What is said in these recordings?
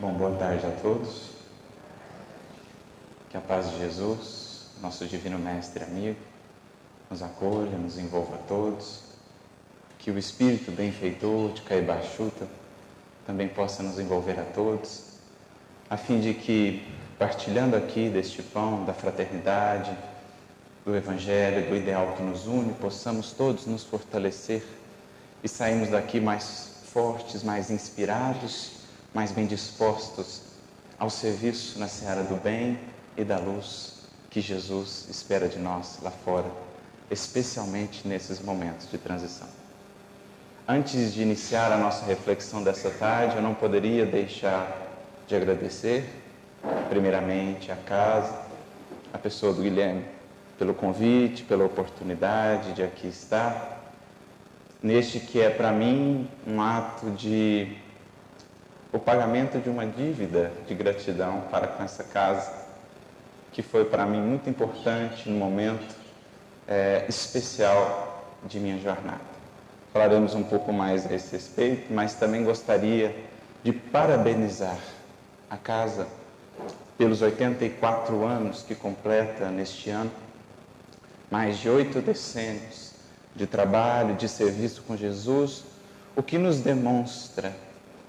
Bom, boa tarde a todos. Que a paz de Jesus, nosso divino mestre amigo, nos acolha, nos envolva a todos. Que o espírito benfeitor de Caibachuta também possa nos envolver a todos, a fim de que, partilhando aqui deste pão da fraternidade, do Evangelho, do ideal que nos une, possamos todos nos fortalecer e sairmos daqui mais fortes, mais inspirados mais bem dispostos ao serviço na seara do bem e da luz que Jesus espera de nós lá fora, especialmente nesses momentos de transição. Antes de iniciar a nossa reflexão dessa tarde, eu não poderia deixar de agradecer, primeiramente, a casa, a pessoa do Guilherme, pelo convite, pela oportunidade de aqui estar, neste que é para mim um ato de o pagamento de uma dívida de gratidão para com essa casa, que foi para mim muito importante no momento é, especial de minha jornada. Falaremos um pouco mais a esse respeito, mas também gostaria de parabenizar a casa pelos 84 anos que completa neste ano, mais de oito decênios de trabalho, de serviço com Jesus, o que nos demonstra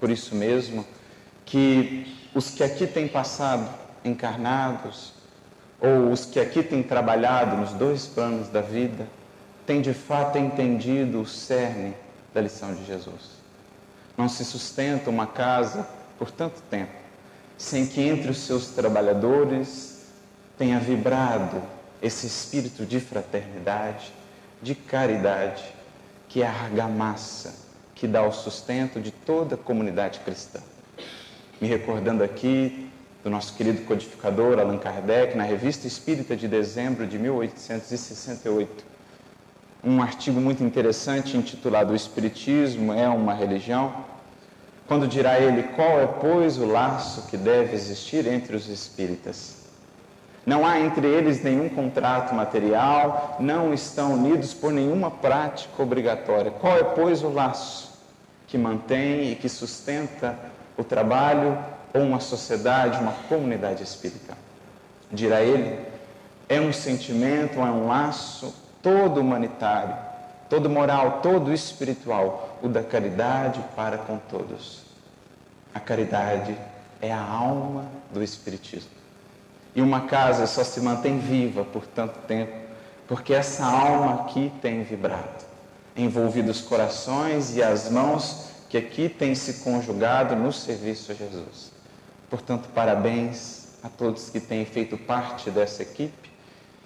por isso mesmo que os que aqui têm passado encarnados, ou os que aqui têm trabalhado nos dois planos da vida, têm de fato entendido o cerne da lição de Jesus. Não se sustenta uma casa por tanto tempo sem que entre os seus trabalhadores tenha vibrado esse espírito de fraternidade, de caridade, que é a argamassa que dá o sustento de toda a comunidade cristã. Me recordando aqui do nosso querido codificador Allan Kardec, na Revista Espírita de dezembro de 1868, um artigo muito interessante intitulado O Espiritismo é uma religião, quando dirá ele qual é, pois, o laço que deve existir entre os espíritas. Não há entre eles nenhum contrato material, não estão unidos por nenhuma prática obrigatória. Qual é, pois, o laço? Que mantém e que sustenta o trabalho ou uma sociedade, uma comunidade espírita. Dirá ele, é um sentimento, é um laço todo humanitário, todo moral, todo espiritual, o da caridade para com todos. A caridade é a alma do Espiritismo. E uma casa só se mantém viva por tanto tempo, porque essa alma aqui tem vibrado envolvido os corações e as mãos que aqui têm se conjugado no serviço a Jesus. Portanto, parabéns a todos que têm feito parte dessa equipe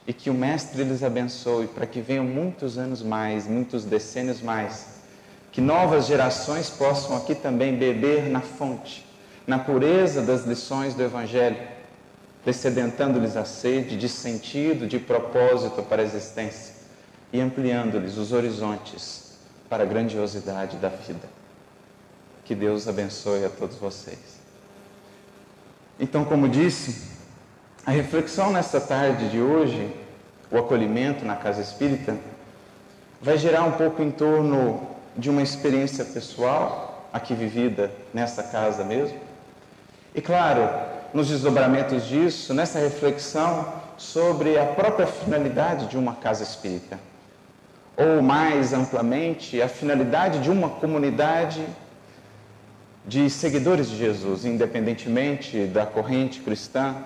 e que o Mestre lhes abençoe para que venham muitos anos mais, muitos decênios mais, que novas gerações possam aqui também beber na fonte, na pureza das lições do Evangelho, descedentando-lhes a sede de sentido, de propósito para a existência e ampliando-lhes os horizontes para a grandiosidade da vida. Que Deus abençoe a todos vocês. Então, como disse, a reflexão nesta tarde de hoje, o acolhimento na casa espírita, vai girar um pouco em torno de uma experiência pessoal, aqui vivida nessa casa mesmo. E claro, nos desdobramentos disso, nessa reflexão sobre a própria finalidade de uma casa espírita ou mais amplamente, a finalidade de uma comunidade de seguidores de Jesus, independentemente da corrente cristã,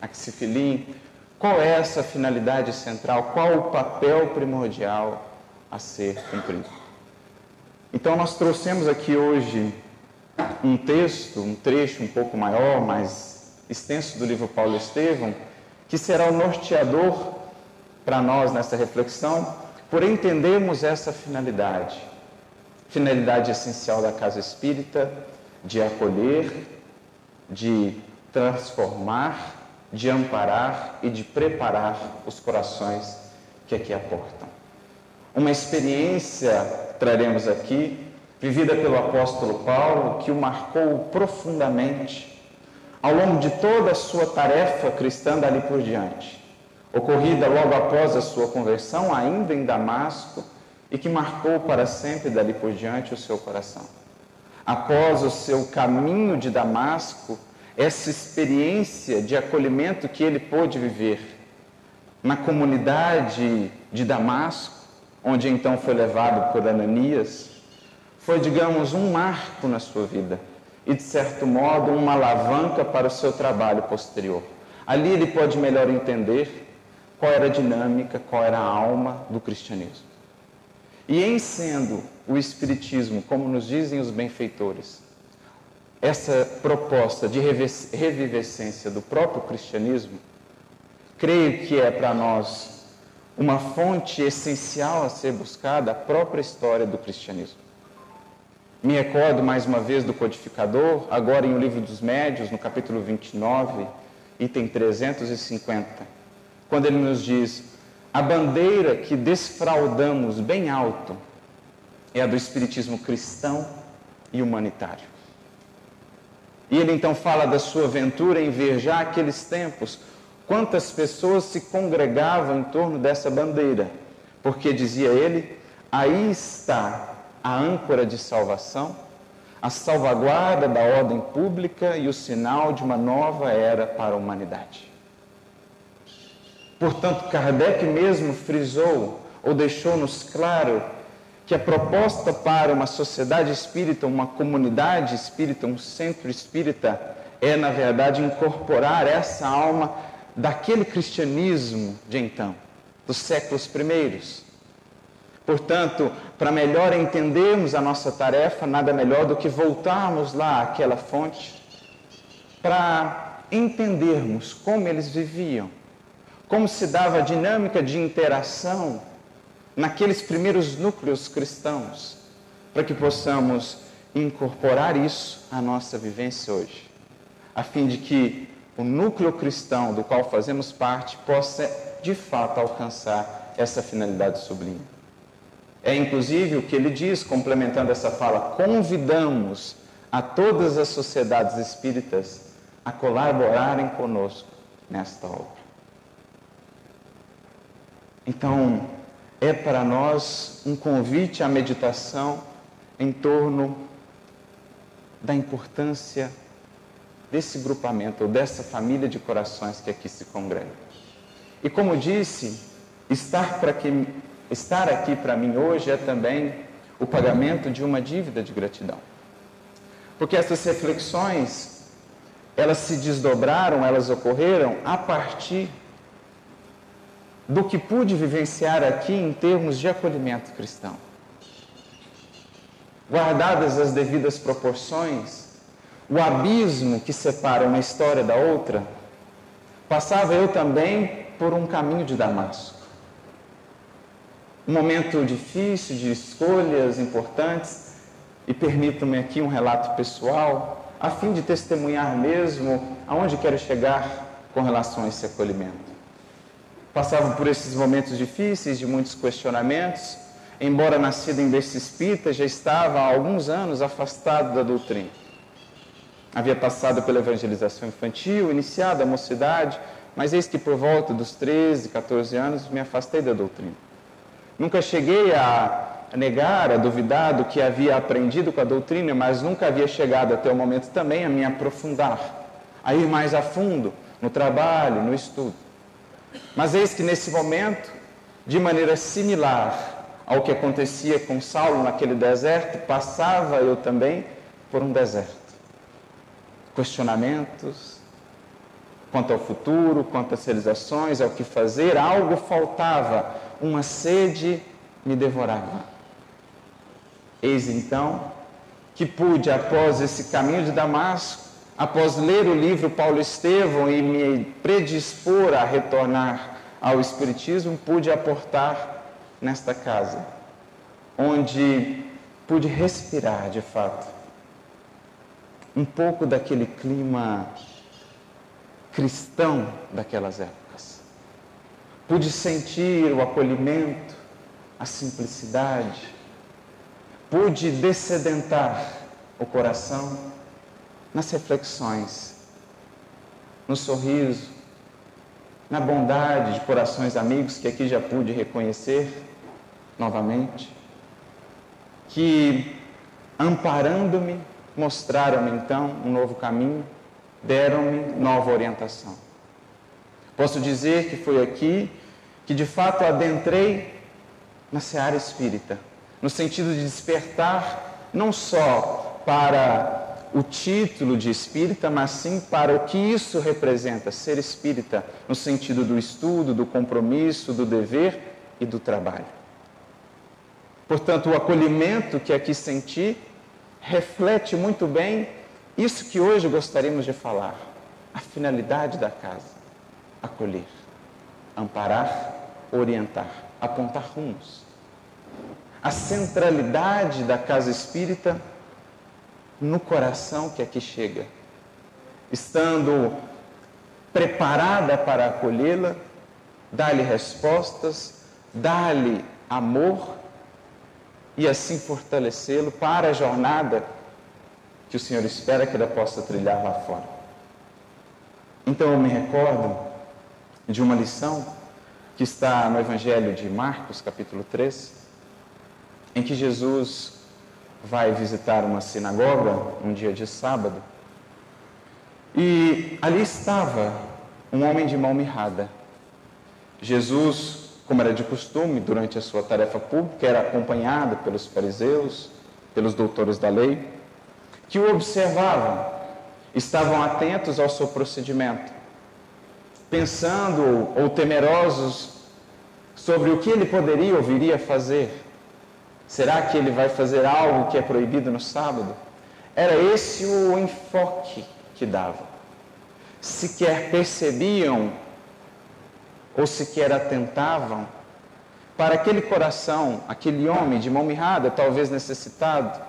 a que se filie, qual é essa finalidade central, qual o papel primordial a ser cumprido. Então, nós trouxemos aqui hoje um texto, um trecho um pouco maior, mais extenso do livro Paulo Estevão, que será o norteador para nós nessa reflexão, por entendermos essa finalidade, finalidade essencial da casa espírita, de acolher, de transformar, de amparar e de preparar os corações que aqui aportam. Uma experiência traremos aqui, vivida pelo apóstolo Paulo, que o marcou profundamente ao longo de toda a sua tarefa cristã dali por diante ocorrida logo após a sua conversão, ainda em Damasco, e que marcou para sempre dali por diante o seu coração. após o seu caminho de Damasco, essa experiência de acolhimento que ele pôde viver na comunidade de Damasco, onde então foi levado por Ananias, foi, digamos, um marco na sua vida e, de certo modo, uma alavanca para o seu trabalho posterior. Ali ele pode melhor entender qual era a dinâmica, qual era a alma do cristianismo. E em sendo o Espiritismo, como nos dizem os benfeitores, essa proposta de revivescência do próprio cristianismo, creio que é para nós uma fonte essencial a ser buscada a própria história do cristianismo. Me recordo mais uma vez do codificador, agora em O Livro dos Médios, no capítulo 29, item 350, quando ele nos diz: a bandeira que desfraudamos bem alto é a do espiritismo cristão e humanitário. E ele então fala da sua aventura em ver já aqueles tempos quantas pessoas se congregavam em torno dessa bandeira, porque dizia ele: aí está a âncora de salvação, a salvaguarda da ordem pública e o sinal de uma nova era para a humanidade. Portanto, Kardec mesmo frisou ou deixou-nos claro que a proposta para uma sociedade espírita, uma comunidade espírita, um centro espírita, é, na verdade, incorporar essa alma daquele cristianismo de então, dos séculos primeiros, Portanto, para melhor entendermos a nossa tarefa, nada melhor do que voltarmos lá àquela fonte para entendermos como eles viviam, como se dava a dinâmica de interação naqueles primeiros núcleos cristãos, para que possamos incorporar isso à nossa vivência hoje, a fim de que o núcleo cristão do qual fazemos parte possa de fato alcançar essa finalidade sublime. É inclusive o que ele diz, complementando essa fala: convidamos a todas as sociedades espíritas a colaborarem conosco nesta obra. Então, é para nós um convite à meditação em torno da importância desse grupamento, ou dessa família de corações que aqui se congrega. E como disse, estar que Estar aqui para mim hoje é também o pagamento de uma dívida de gratidão. Porque essas reflexões, elas se desdobraram, elas ocorreram a partir do que pude vivenciar aqui em termos de acolhimento cristão. Guardadas as devidas proporções, o abismo que separa uma história da outra, passava eu também por um caminho de Damasco um momento difícil de escolhas importantes e permitam-me aqui um relato pessoal, a fim de testemunhar mesmo aonde quero chegar com relação a esse acolhimento. Passava por esses momentos difíceis, de muitos questionamentos, embora nascido em berço espírita, já estava há alguns anos afastado da doutrina. Havia passado pela evangelização infantil, iniciado a mocidade, mas eis que por volta dos 13, 14 anos me afastei da doutrina. Nunca cheguei a negar, a duvidar do que havia aprendido com a doutrina, mas nunca havia chegado até o momento também a me aprofundar, a ir mais a fundo no trabalho, no estudo. Mas eis que nesse momento, de maneira similar ao que acontecia com Saulo naquele deserto, passava eu também por um deserto. Questionamentos quanto ao futuro, quanto às realizações, ao que fazer, algo faltava uma sede me devorava. Eis então que pude, após esse caminho de Damasco, após ler o livro Paulo Estevão e me predispor a retornar ao Espiritismo, pude aportar nesta casa, onde pude respirar de fato um pouco daquele clima cristão daquelas épocas Pude sentir o acolhimento, a simplicidade. Pude descedentar o coração nas reflexões, no sorriso, na bondade de corações amigos que aqui já pude reconhecer novamente, que amparando-me mostraram-me então um novo caminho, deram-me nova orientação. Posso dizer que foi aqui que de fato adentrei na seara espírita, no sentido de despertar não só para o título de espírita, mas sim para o que isso representa, ser espírita, no sentido do estudo, do compromisso, do dever e do trabalho. Portanto, o acolhimento que aqui senti reflete muito bem isso que hoje gostaríamos de falar, a finalidade da casa: acolher, amparar, orientar, apontar rumos. A centralidade da casa espírita no coração que aqui chega, estando preparada para acolhê-la, dá-lhe respostas, dá-lhe amor e assim fortalecê-lo para a jornada que o Senhor espera que ela possa trilhar lá fora. Então eu me recordo de uma lição que está no Evangelho de Marcos, capítulo 3, em que Jesus vai visitar uma sinagoga um dia de sábado e ali estava um homem de mão mirrada. Jesus, como era de costume durante a sua tarefa pública, era acompanhado pelos fariseus, pelos doutores da lei, que o observavam, estavam atentos ao seu procedimento, pensando ou temerosos sobre o que ele poderia ou viria fazer. Será que ele vai fazer algo que é proibido no sábado? Era esse o enfoque que dava. Sequer percebiam ou sequer atentavam para aquele coração, aquele homem de mão mirrada, talvez necessitado,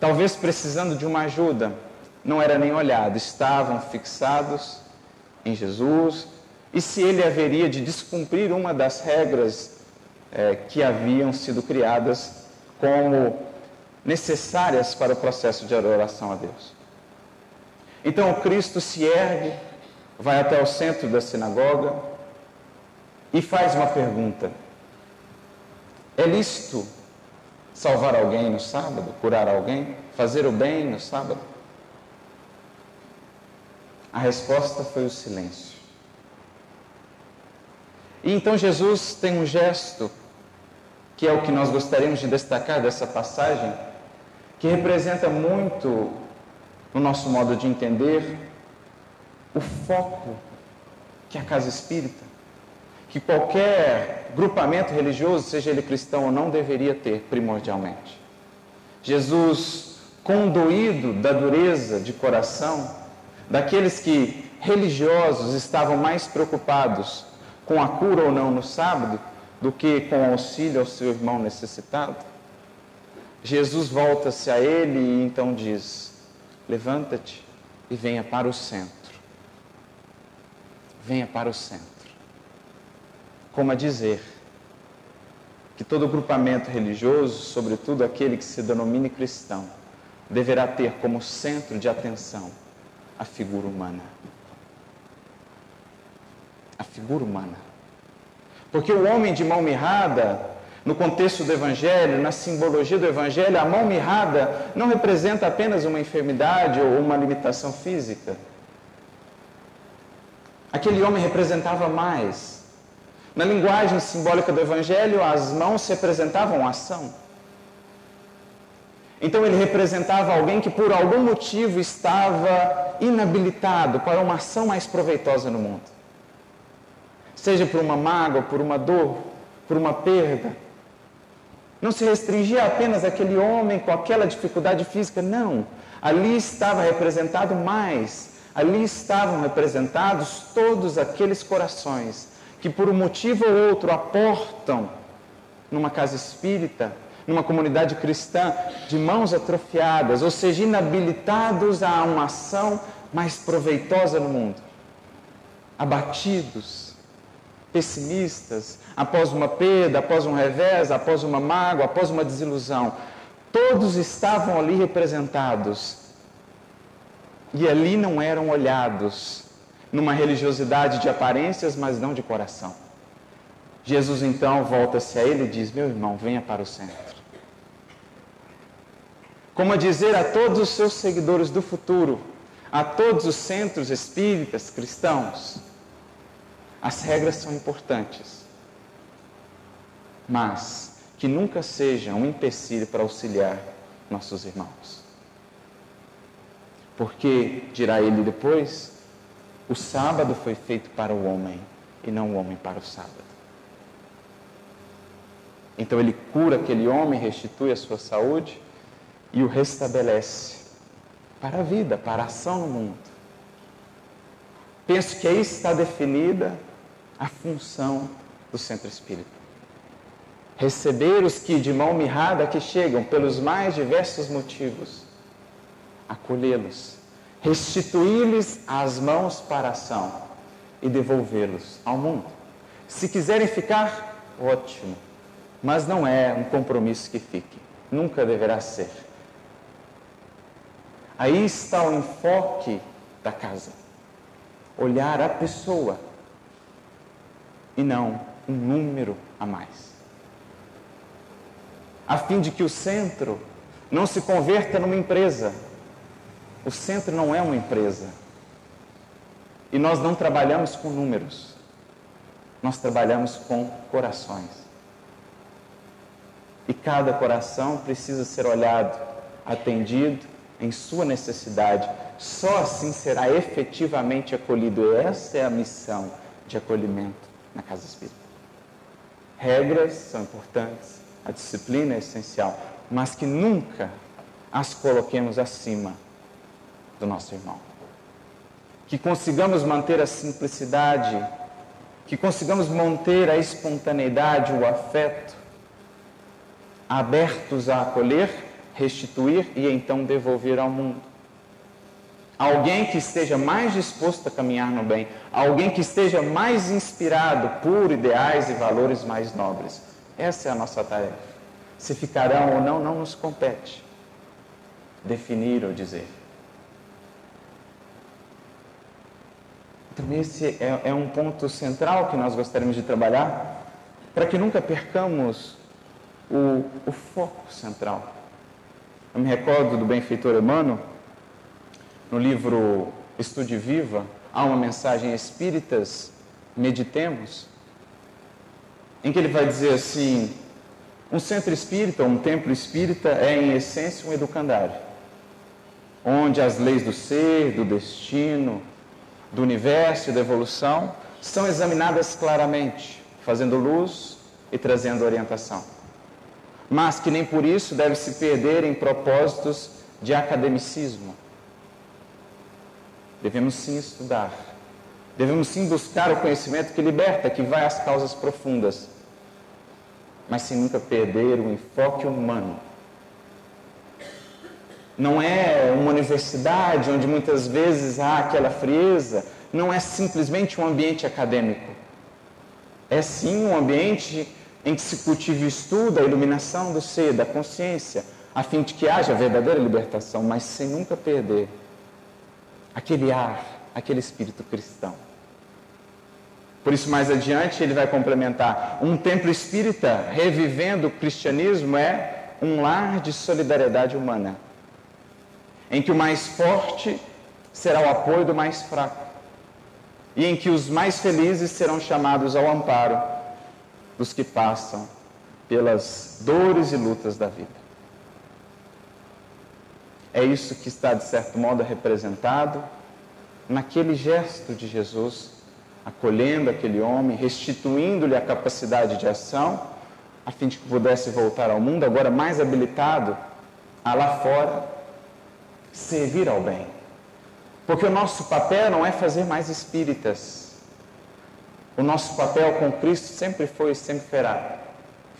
talvez precisando de uma ajuda, não era nem olhado, estavam fixados em Jesus e se ele haveria de descumprir uma das regras é, que haviam sido criadas como necessárias para o processo de adoração a Deus. Então o Cristo se ergue, vai até o centro da sinagoga e faz uma pergunta: É lícito salvar alguém no sábado, curar alguém, fazer o bem no sábado? A resposta foi o silêncio. E então Jesus tem um gesto que é o que nós gostaríamos de destacar dessa passagem, que representa muito no nosso modo de entender o foco que a casa espírita, que qualquer grupamento religioso, seja ele cristão ou não, deveria ter primordialmente. Jesus, conduído da dureza de coração, daqueles que religiosos estavam mais preocupados com a cura ou não no sábado, do que com auxílio ao seu irmão necessitado? Jesus volta-se a ele e então diz: Levanta-te e venha para o centro. Venha para o centro. Como a dizer que todo grupamento religioso, sobretudo aquele que se denomine cristão, deverá ter como centro de atenção a figura humana. A figura humana. Porque o homem de mão mirrada, no contexto do Evangelho, na simbologia do Evangelho, a mão mirrada não representa apenas uma enfermidade ou uma limitação física. Aquele homem representava mais. Na linguagem simbólica do Evangelho, as mãos representavam ação. Então ele representava alguém que por algum motivo estava inabilitado para uma ação mais proveitosa no mundo seja por uma mágoa, por uma dor, por uma perda. Não se restringia apenas àquele homem com aquela dificuldade física, não. Ali estava representado mais, ali estavam representados todos aqueles corações que, por um motivo ou outro, aportam numa casa espírita, numa comunidade cristã, de mãos atrofiadas, ou seja, inabilitados a uma ação mais proveitosa no mundo, abatidos, pessimistas, após uma perda, após um revés, após uma mágoa, após uma desilusão. Todos estavam ali representados. E ali não eram olhados numa religiosidade de aparências, mas não de coração. Jesus então volta-se a ele e diz: Meu irmão, venha para o centro. como a dizer a todos os seus seguidores do futuro, a todos os centros espíritas cristãos, as regras são importantes, mas que nunca sejam um empecilho para auxiliar nossos irmãos. Porque, dirá ele depois, o sábado foi feito para o homem e não o homem para o sábado. Então ele cura aquele homem, restitui a sua saúde e o restabelece para a vida, para a ação no mundo. Penso que aí está definida a função do centro espírita. Receber os que de mão mirrada que chegam pelos mais diversos motivos, acolhê-los, restituir-lhes as mãos para a ação e devolvê-los ao mundo. Se quiserem ficar, ótimo, mas não é um compromisso que fique, nunca deverá ser. Aí está o enfoque da casa. Olhar a pessoa e não um número a mais. A fim de que o centro não se converta numa empresa. O centro não é uma empresa. E nós não trabalhamos com números. Nós trabalhamos com corações. E cada coração precisa ser olhado, atendido em sua necessidade. Só assim será efetivamente acolhido. Essa é a missão de acolhimento na casa espírita. Regras são importantes, a disciplina é essencial, mas que nunca as coloquemos acima do nosso irmão. Que consigamos manter a simplicidade, que consigamos manter a espontaneidade, o afeto, abertos a acolher restituir e então devolver ao mundo. Alguém que esteja mais disposto a caminhar no bem, alguém que esteja mais inspirado por ideais e valores mais nobres. Essa é a nossa tarefa. Se ficarão ou não, não nos compete definir ou dizer. Então, esse é, é um ponto central que nós gostaríamos de trabalhar, para que nunca percamos o, o foco central. Eu me recordo do benfeitor Emmanuel, no livro Estude Viva, há uma mensagem Espíritas, meditemos, em que ele vai dizer assim: um centro espírita, um templo espírita é em essência um educandário, onde as leis do ser, do destino, do universo e da evolução são examinadas claramente, fazendo luz e trazendo orientação mas que nem por isso deve se perder em propósitos de academicismo. Devemos sim estudar, devemos sim buscar o conhecimento que liberta, que vai às causas profundas, mas sem nunca perder o enfoque humano. Não é uma universidade onde muitas vezes há aquela frieza, não é simplesmente um ambiente acadêmico. É sim um ambiente em que se cultive o estudo, a iluminação do ser, da consciência, a fim de que haja verdadeira libertação, mas sem nunca perder aquele ar, aquele espírito cristão. Por isso, mais adiante, ele vai complementar: um templo espírita revivendo o cristianismo é um lar de solidariedade humana, em que o mais forte será o apoio do mais fraco, e em que os mais felizes serão chamados ao amparo dos que passam pelas dores e lutas da vida. É isso que está, de certo modo, representado naquele gesto de Jesus, acolhendo aquele homem, restituindo-lhe a capacidade de ação, a fim de que pudesse voltar ao mundo, agora mais habilitado a lá fora servir ao bem. Porque o nosso papel não é fazer mais espíritas, o nosso papel com Cristo sempre foi e sempre será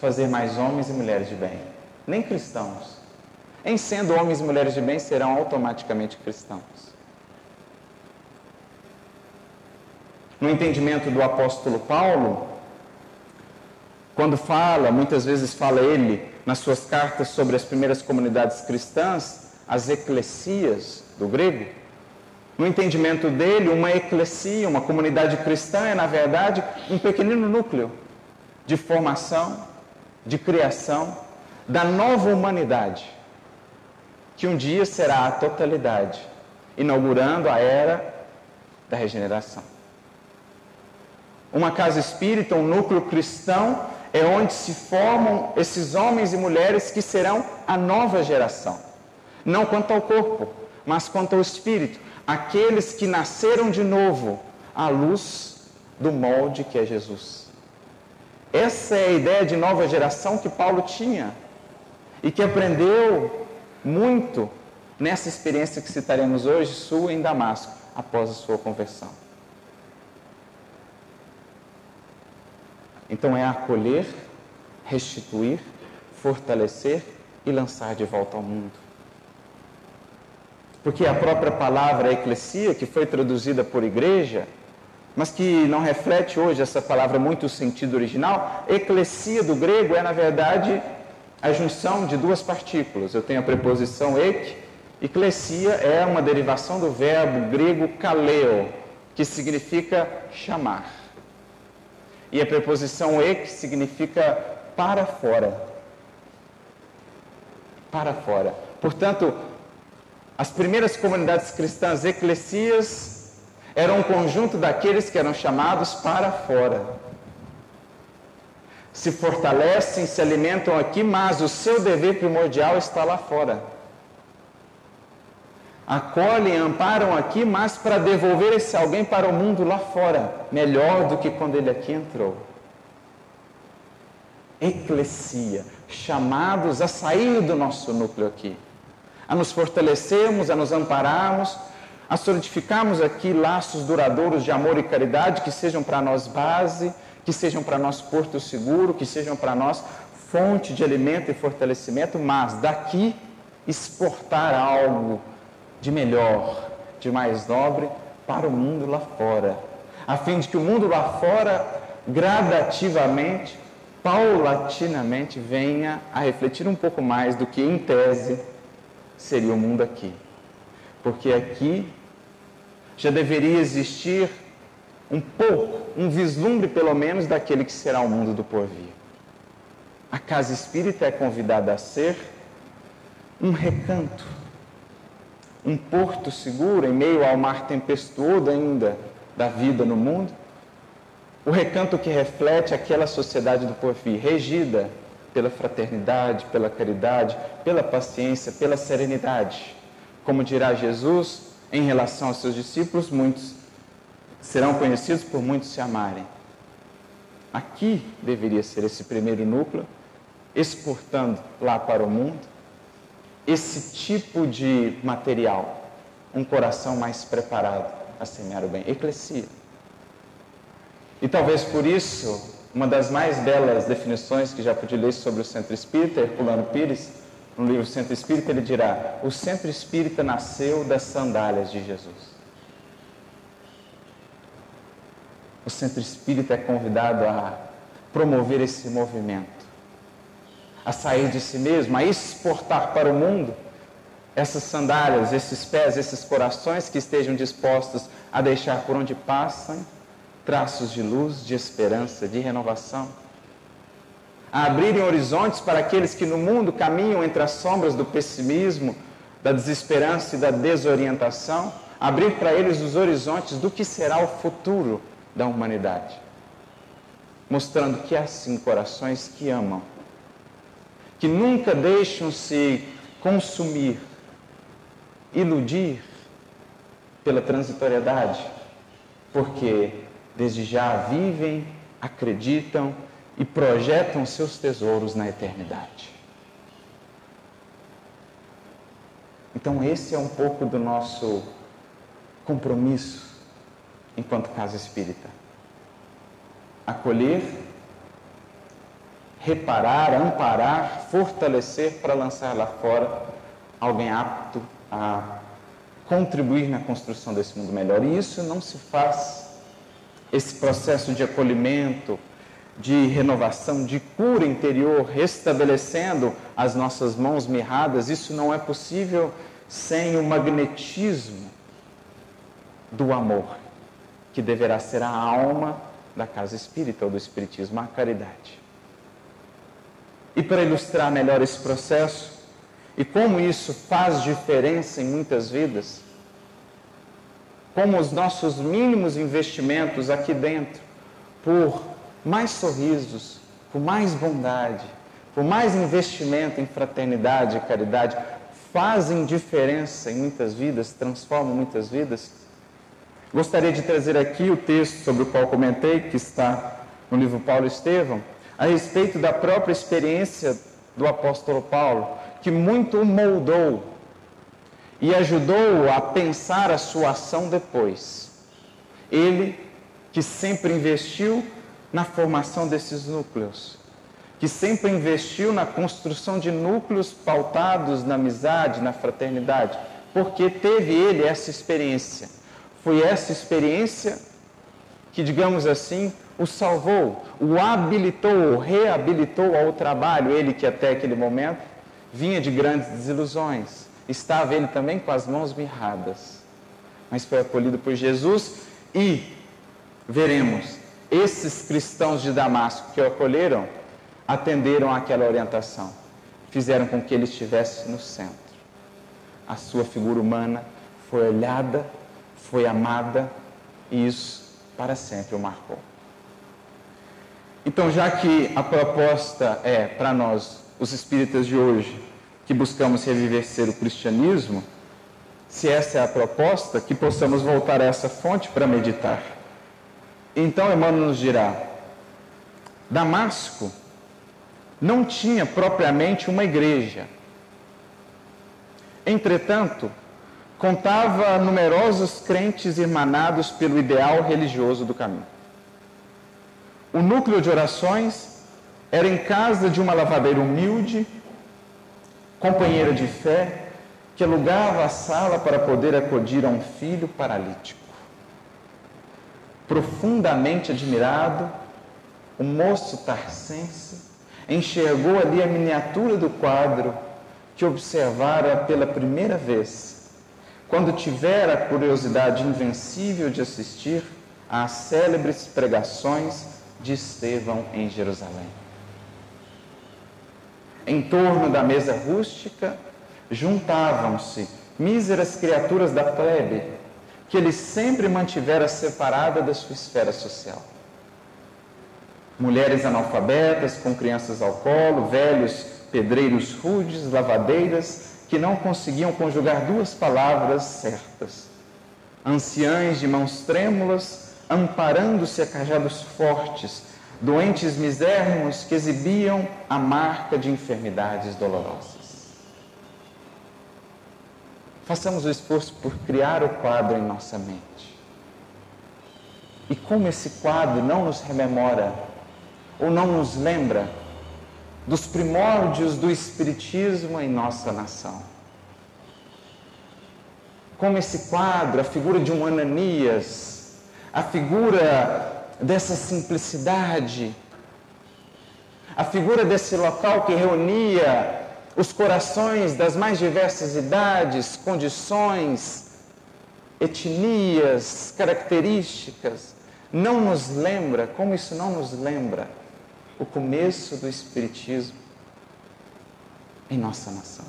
fazer mais homens e mulheres de bem, nem cristãos. Em sendo homens e mulheres de bem, serão automaticamente cristãos. No entendimento do apóstolo Paulo, quando fala, muitas vezes fala ele nas suas cartas sobre as primeiras comunidades cristãs, as eclesias do grego, no entendimento dele, uma eclesia, uma comunidade cristã é, na verdade, um pequenino núcleo de formação, de criação da nova humanidade. Que um dia será a totalidade, inaugurando a era da regeneração. Uma casa espírita, um núcleo cristão, é onde se formam esses homens e mulheres que serão a nova geração. Não quanto ao corpo, mas quanto ao espírito. Aqueles que nasceram de novo à luz do molde que é Jesus. Essa é a ideia de nova geração que Paulo tinha e que aprendeu muito nessa experiência que citaremos hoje, sua em Damasco, após a sua conversão. Então é acolher, restituir, fortalecer e lançar de volta ao mundo. Porque a própria palavra eclesia, que foi traduzida por igreja, mas que não reflete hoje essa palavra muito o sentido original, eclesia do grego é, na verdade, a junção de duas partículas. Eu tenho a preposição ek, eclesia é uma derivação do verbo grego kaleo, que significa chamar. E a preposição ek significa para fora. Para fora. Portanto, as primeiras comunidades cristãs eclesias eram um conjunto daqueles que eram chamados para fora se fortalecem, se alimentam aqui, mas o seu dever primordial está lá fora. Acolhem, amparam aqui, mas para devolver esse alguém para o mundo lá fora, melhor do que quando ele aqui entrou. Eclesia, chamados a sair do nosso núcleo aqui, a nos fortalecermos, a nos ampararmos, a solidificarmos aqui laços duradouros de amor e caridade que sejam para nós base que sejam para nós porto seguro, que sejam para nós fonte de alimento e fortalecimento, mas daqui exportar algo de melhor, de mais nobre para o mundo lá fora, a fim de que o mundo lá fora gradativamente, paulatinamente venha a refletir um pouco mais do que em tese seria o mundo aqui. Porque aqui já deveria existir um pouco, um vislumbre pelo menos daquele que será o mundo do porvir. A casa espírita é convidada a ser um recanto, um porto seguro em meio ao mar tempestuoso ainda da vida no mundo. O recanto que reflete aquela sociedade do porvir, regida pela fraternidade, pela caridade, pela paciência, pela serenidade. Como dirá Jesus em relação aos seus discípulos, muitos serão conhecidos por muitos se amarem. Aqui deveria ser esse primeiro núcleo, exportando lá para o mundo esse tipo de material, um coração mais preparado a semear o bem. Eclesia. E talvez por isso, uma das mais belas definições que já pude ler sobre o centro espírita, Herculano Pires, no livro Centro Espírita, ele dirá: o centro espírita nasceu das sandálias de Jesus. O centro espírita é convidado a promover esse movimento, a sair de si mesmo, a exportar para o mundo essas sandálias, esses pés, esses corações que estejam dispostos a deixar por onde passam traços de luz, de esperança, de renovação. A abrirem horizontes para aqueles que no mundo caminham entre as sombras do pessimismo, da desesperança e da desorientação, abrir para eles os horizontes do que será o futuro da humanidade, mostrando que há sim corações que amam, que nunca deixam se consumir, iludir pela transitoriedade, porque desde já vivem, acreditam e projetam seus tesouros na eternidade. Então, esse é um pouco do nosso compromisso enquanto casa espírita. Acolher, reparar, amparar, fortalecer para lançar lá fora alguém apto a contribuir na construção desse mundo melhor. E isso não se faz, esse processo de acolhimento, de renovação, de cura interior, restabelecendo as nossas mãos mirradas, isso não é possível sem o magnetismo do amor que deverá ser a alma da casa espírita ou do espiritismo, a caridade. E para ilustrar melhor esse processo, e como isso faz diferença em muitas vidas. Como os nossos mínimos investimentos aqui dentro, por mais sorrisos, por mais bondade, por mais investimento em fraternidade e caridade, fazem diferença em muitas vidas, transformam muitas vidas. Gostaria de trazer aqui o texto sobre o qual comentei, que está no livro Paulo Estevão, a respeito da própria experiência do apóstolo Paulo, que muito o moldou e ajudou a pensar a sua ação depois. Ele que sempre investiu na formação desses núcleos, que sempre investiu na construção de núcleos pautados na amizade, na fraternidade, porque teve ele essa experiência. Foi essa experiência que, digamos assim, o salvou, o habilitou, o reabilitou ao trabalho, ele que até aquele momento vinha de grandes desilusões. Estava ele também com as mãos mirradas, mas foi acolhido por Jesus e veremos esses cristãos de Damasco que o acolheram atenderam àquela orientação, fizeram com que ele estivesse no centro. A sua figura humana foi olhada, foi amada e isso para sempre o marcou. Então, já que a proposta é para nós, os espíritas de hoje, que buscamos reviver o cristianismo, se essa é a proposta, que possamos voltar a essa fonte para meditar. Então, Emmanuel nos dirá: Damasco não tinha propriamente uma igreja. Entretanto, contava numerosos crentes irmanados pelo ideal religioso do caminho. O núcleo de orações era em casa de uma lavadeira humilde, companheira de fé, que alugava a sala para poder acudir a um filho paralítico. Profundamente admirado, o moço tarcense enxergou ali a miniatura do quadro que observara pela primeira vez, quando tivera a curiosidade invencível de assistir às célebres pregações de Estevão em Jerusalém. Em torno da mesa rústica juntavam-se míseras criaturas da plebe, que ele sempre mantivera separada da sua esfera social. Mulheres analfabetas com crianças ao colo, velhos pedreiros rudes, lavadeiras que não conseguiam conjugar duas palavras certas. Anciães de mãos trêmulas amparando-se a cajados fortes, doentes misérrimos que exibiam a marca de enfermidades dolorosas. Façamos o esforço por criar o quadro em nossa mente. E como esse quadro não nos rememora ou não nos lembra dos primórdios do Espiritismo em nossa nação. Como esse quadro, a figura de um Ananias, a figura dessa simplicidade, a figura desse local que reunia os corações das mais diversas idades, condições, etnias, características, não nos lembra, como isso não nos lembra, o começo do Espiritismo em nossa nação.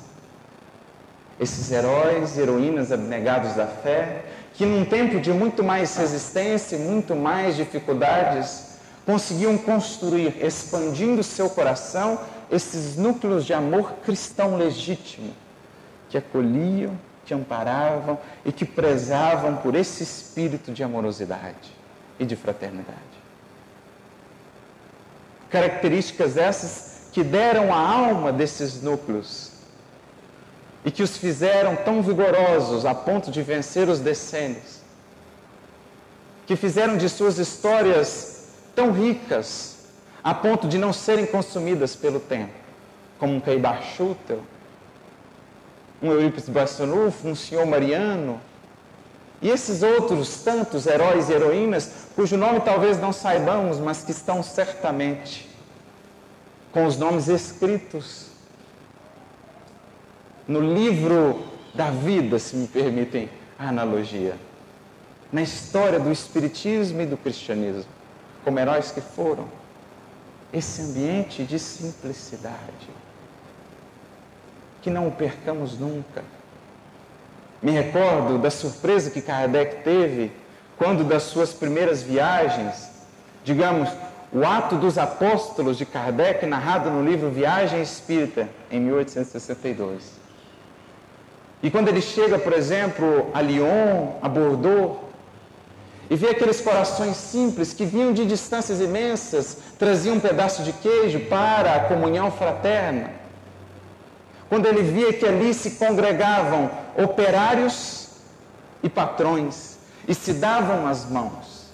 Esses heróis e heroínas abnegados da fé que num tempo de muito mais resistência, muito mais dificuldades, conseguiam construir, expandindo seu coração, esses núcleos de amor cristão legítimo, que acolhiam, que amparavam e que prezavam por esse espírito de amorosidade e de fraternidade. Características essas que deram a alma desses núcleos e que os fizeram tão vigorosos a ponto de vencer os decênios, que fizeram de suas histórias tão ricas a ponto de não serem consumidas pelo tempo, como um Caibar um Eurípides Bassanufo, um senhor Mariano, e esses outros tantos heróis e heroínas, cujo nome talvez não saibamos, mas que estão certamente com os nomes escritos no livro da vida, se me permitem a analogia, na história do Espiritismo e do cristianismo, como heróis que foram, esse ambiente de simplicidade, que não o percamos nunca. Me recordo da surpresa que Kardec teve quando, das suas primeiras viagens, digamos, o ato dos apóstolos de Kardec, narrado no livro Viagem Espírita, em 1862. E quando ele chega, por exemplo, a Lyon, a Bordeaux, e vê aqueles corações simples que vinham de distâncias imensas, traziam um pedaço de queijo para a comunhão fraterna. Quando ele via que ali se congregavam operários e patrões e se davam as mãos.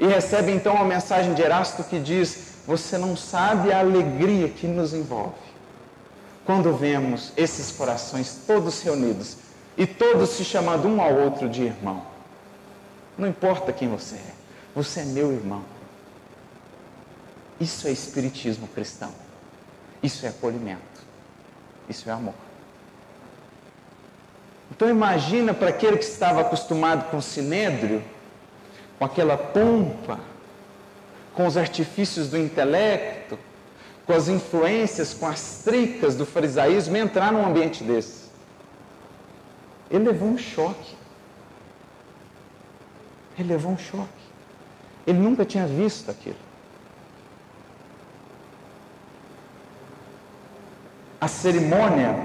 E recebe então uma mensagem de Erasto que diz: Você não sabe a alegria que nos envolve quando vemos esses corações todos reunidos e todos se chamando um ao outro de irmão. Não importa quem você é, você é meu irmão. Isso é espiritismo cristão. Isso é acolhimento. Isso é amor. Então imagina para aquele que estava acostumado com o sinédrio, com aquela pompa, com os artifícios do intelecto, com as influências, com as tricas do farisaísmo, entrar num ambiente desse. Ele levou um choque. Ele levou um choque. Ele nunca tinha visto aquilo. A cerimônia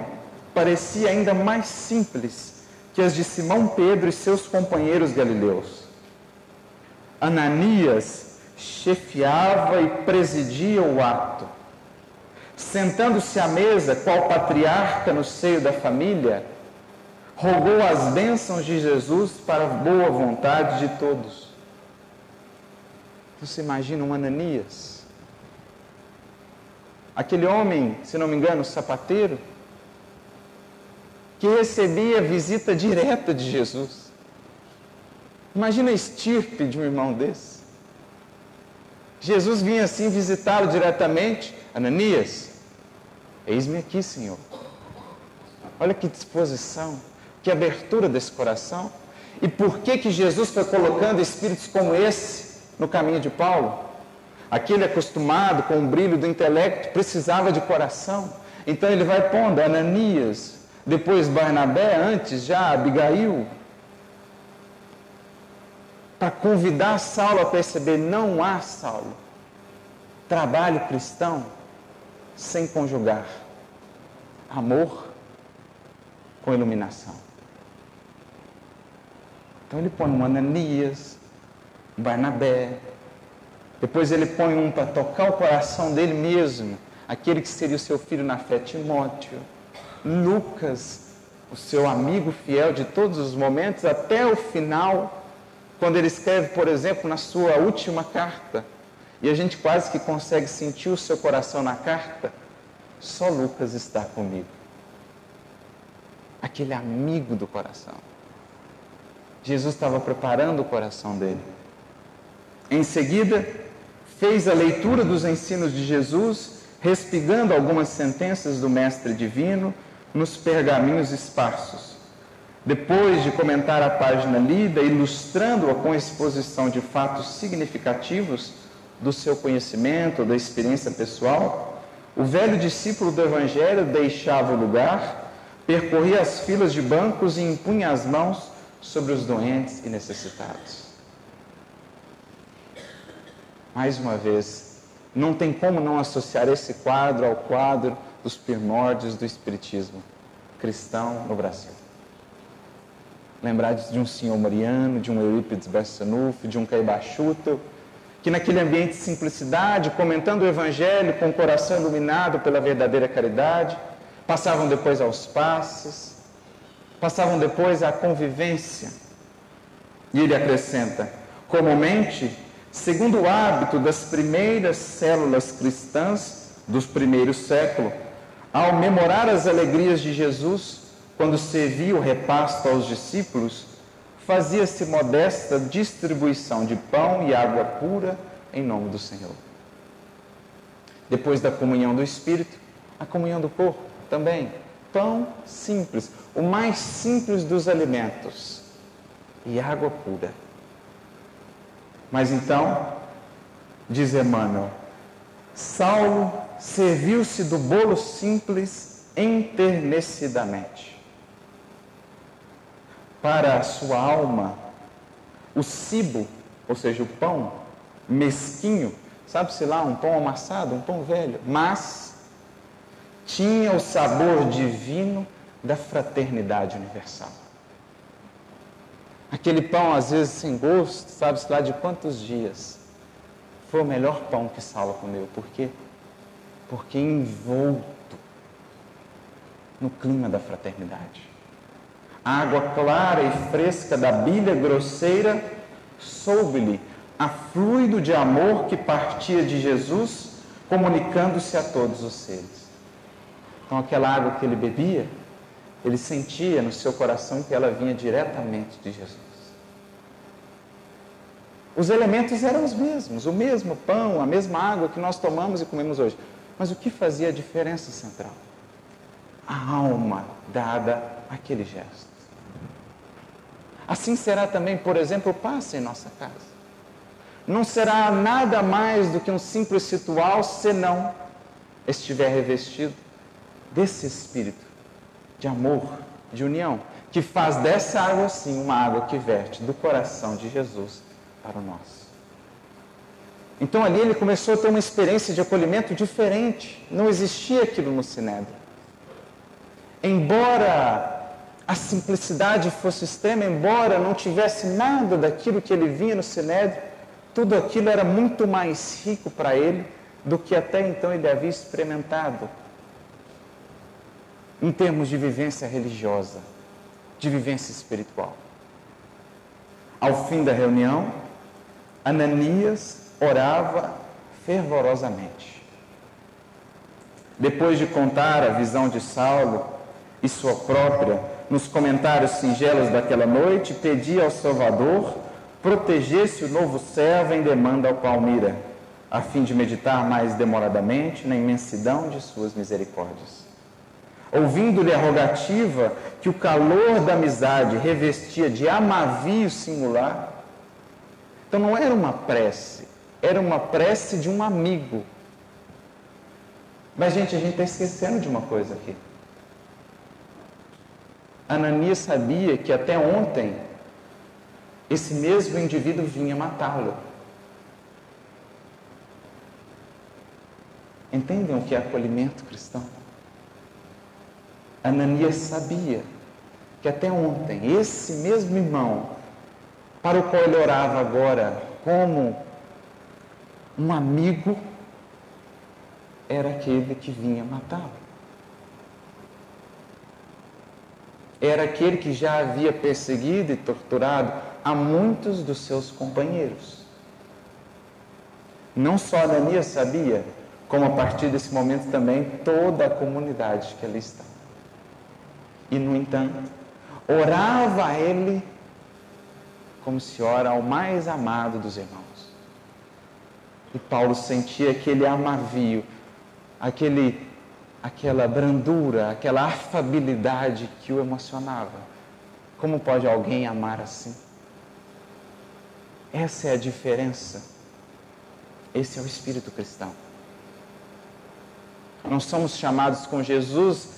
parecia ainda mais simples que as de Simão Pedro e seus companheiros galileus. Ananias chefiava e presidia o ato. Sentando-se à mesa, qual patriarca no seio da família, rogou as bênçãos de Jesus para a boa vontade de todos. Você imagina um Ananias? Aquele homem, se não me engano, sapateiro, que recebia visita direta de Jesus. Imagina a estirpe de um irmão desse. Jesus vinha assim visitá-lo diretamente. Ananias, eis-me aqui, Senhor. Olha que disposição que abertura desse coração. E por que que Jesus foi colocando espíritos como esse no caminho de Paulo? Aquele acostumado com o brilho do intelecto precisava de coração. Então ele vai pondo Ananias, depois Barnabé, antes já Abigail, para convidar Saulo a perceber: não há, Saulo, trabalho cristão sem conjugar amor com iluminação. Então ele põe um Ananias, Barnabé, depois ele põe um para tocar o coração dele mesmo, aquele que seria o seu filho na fé, Timóteo, Lucas, o seu amigo fiel de todos os momentos, até o final, quando ele escreve, por exemplo, na sua última carta, e a gente quase que consegue sentir o seu coração na carta, só Lucas está comigo. Aquele amigo do coração. Jesus estava preparando o coração dele. Em seguida, fez a leitura dos ensinos de Jesus, respigando algumas sentenças do Mestre Divino nos pergaminhos esparsos. Depois de comentar a página lida, ilustrando-a com exposição de fatos significativos do seu conhecimento, da experiência pessoal, o velho discípulo do Evangelho deixava o lugar, percorria as filas de bancos e impunha as mãos sobre os doentes e necessitados. Mais uma vez, não tem como não associar esse quadro ao quadro dos primórdios do Espiritismo cristão no Brasil. Lembrar de um senhor Mariano, de um Eurípides Barçanufo, de um Caibachuto, que naquele ambiente de simplicidade, comentando o Evangelho com o coração iluminado pela verdadeira caridade, passavam depois aos passos, passavam depois à convivência. E ele acrescenta: comumente, segundo o hábito das primeiras células cristãs dos primeiros séculos, ao memorar as alegrias de Jesus, quando servia o repasto aos discípulos, fazia-se modesta distribuição de pão e água pura em nome do Senhor. Depois da comunhão do Espírito, a comunhão do corpo também pão simples, o mais simples dos alimentos, e água pura. Mas então, diz Emmanuel, Saulo serviu-se do bolo simples enternecidamente. Para a sua alma, o cibo, ou seja, o pão mesquinho, sabe-se lá, um pão amassado, um pão velho, mas tinha o sabor divino da fraternidade universal. Aquele pão, às vezes sem gosto, sabe-se lá de quantos dias, foi o melhor pão que Saulo comeu. Por quê? Porque envolto no clima da fraternidade. A água clara e fresca da bilha grosseira soube-lhe a fluido de amor que partia de Jesus, comunicando-se a todos os seres. Então, aquela água que ele bebia, ele sentia no seu coração que ela vinha diretamente de Jesus. Os elementos eram os mesmos, o mesmo pão, a mesma água que nós tomamos e comemos hoje. Mas o que fazia a diferença central? A alma dada àquele gesto. Assim será também, por exemplo, o passe em nossa casa não será nada mais do que um simples ritual, senão estiver revestido desse espírito de amor, de união, que faz dessa água sim uma água que verte do coração de Jesus para o nosso. Então ali ele começou a ter uma experiência de acolhimento diferente. Não existia aquilo no Sinédrio. Embora a simplicidade fosse extrema, embora não tivesse nada daquilo que ele via no Sinédrio, tudo aquilo era muito mais rico para ele do que até então ele havia experimentado em termos de vivência religiosa, de vivência espiritual. Ao fim da reunião, Ananias orava fervorosamente. Depois de contar a visão de Saulo e sua própria, nos comentários singelos daquela noite, pedia ao Salvador protegesse o novo servo em demanda ao Palmira, a fim de meditar mais demoradamente na imensidão de suas misericórdias. Ouvindo-lhe a rogativa que o calor da amizade revestia de amavio singular, então não era uma prece, era uma prece de um amigo. Mas, gente, a gente está esquecendo de uma coisa aqui. Ananias sabia que até ontem esse mesmo indivíduo vinha matá-lo. Entendem o que é acolhimento cristão? Ananias sabia que até ontem esse mesmo irmão, para o qual ele orava agora como um amigo, era aquele que vinha matá-lo. Era aquele que já havia perseguido e torturado a muitos dos seus companheiros. Não só Ananias sabia, como a partir desse momento também toda a comunidade que ali está. E, no entanto, orava a ele como se ora ao mais amado dos irmãos. E Paulo sentia aquele amavio, aquele, aquela brandura, aquela afabilidade que o emocionava. Como pode alguém amar assim? Essa é a diferença. Esse é o espírito cristão. Não somos chamados com Jesus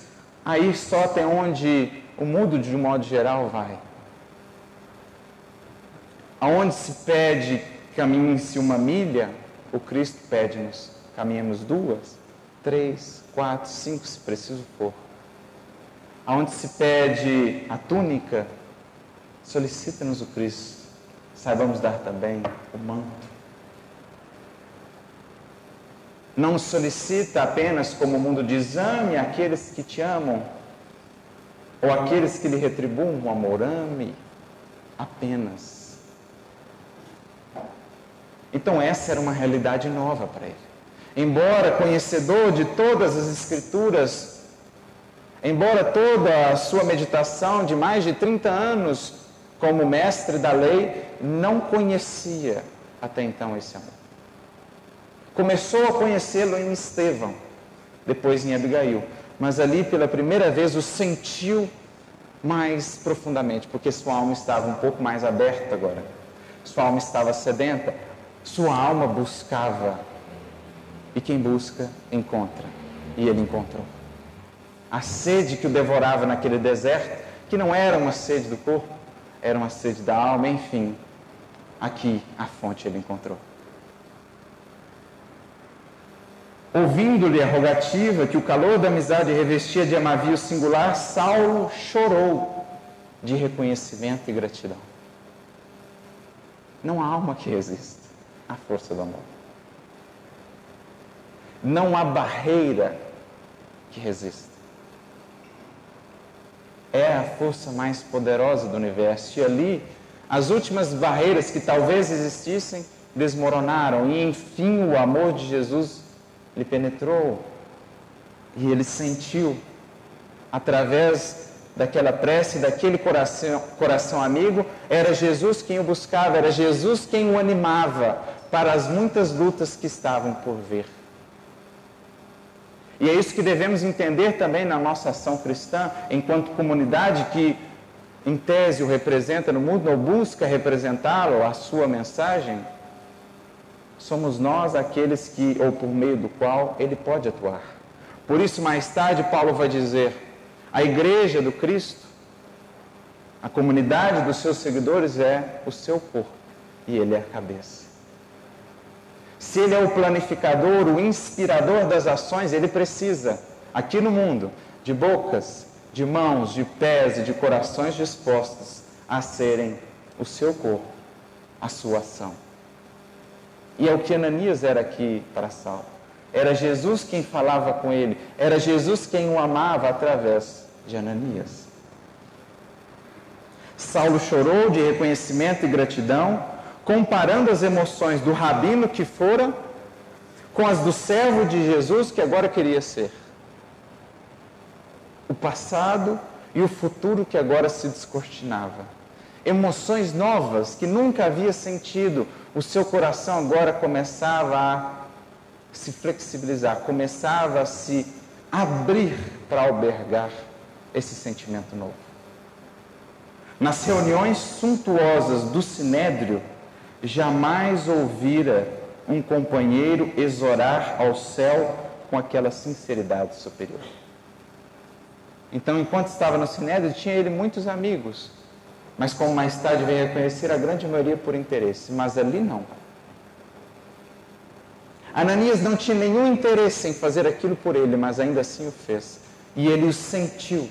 a ir só até onde o mundo, de um modo geral, vai. Aonde se pede caminhe-se uma milha, o Cristo pede-nos caminhemos duas, três, quatro, cinco, se preciso for. Aonde se pede a túnica, solicita-nos o Cristo saibamos dar também o manto. Não solicita apenas, como o mundo diz, ame aqueles que te amam, ou aqueles que lhe retribuam o amor, ame apenas. Então, essa era uma realidade nova para ele. Embora conhecedor de todas as Escrituras, embora toda a sua meditação de mais de 30 anos como mestre da lei, não conhecia até então esse amor. Começou a conhecê-lo em Estevão, depois em Abigail, mas ali pela primeira vez o sentiu mais profundamente, porque sua alma estava um pouco mais aberta agora. Sua alma estava sedenta, sua alma buscava. E quem busca, encontra. E ele encontrou. a sede que o devorava naquele deserto, que não era uma sede do corpo, era uma sede da alma, enfim, aqui a fonte ele encontrou. Ouvindo-lhe a rogativa que o calor da amizade revestia de amavio singular, Saulo chorou de reconhecimento e gratidão. Não há alma que resista à força do amor. Não há barreira que resista. É a força mais poderosa do universo. E ali, as últimas barreiras que talvez existissem desmoronaram. E enfim, o amor de Jesus lhe penetrou. E ele sentiu, através daquela prece, daquele coração, coração amigo, era Jesus quem o buscava, era Jesus quem o animava para as muitas lutas que estavam por vir. E é isso que devemos entender também na nossa ação cristã, enquanto comunidade que, em tese, o representa no mundo, ou busca representá-lo, a sua mensagem. Somos nós aqueles que, ou por meio do qual, ele pode atuar. Por isso, mais tarde, Paulo vai dizer: a igreja do Cristo, a comunidade dos seus seguidores é o seu corpo e ele é a cabeça. Se ele é o planificador, o inspirador das ações, ele precisa, aqui no mundo, de bocas, de mãos, de pés e de corações dispostos a serem o seu corpo, a sua ação. E é o que Ananias era aqui para Saulo. Era Jesus quem falava com ele, era Jesus quem o amava através de Ananias. Saulo chorou de reconhecimento e gratidão comparando as emoções do rabino que fora com as do servo de Jesus que agora queria ser. O passado e o futuro que agora se descortinava. Emoções novas que nunca havia sentido. O seu coração agora começava a se flexibilizar, começava a se abrir para albergar esse sentimento novo. Nas reuniões suntuosas do Sinédrio, jamais ouvira um companheiro exorar ao céu com aquela sinceridade superior. Então, enquanto estava no Sinédrio, tinha ele muitos amigos, mas como mais tarde veio a conhecer, a grande maioria por interesse, mas ali não. Ananias não tinha nenhum interesse em fazer aquilo por ele, mas ainda assim o fez. E ele o sentiu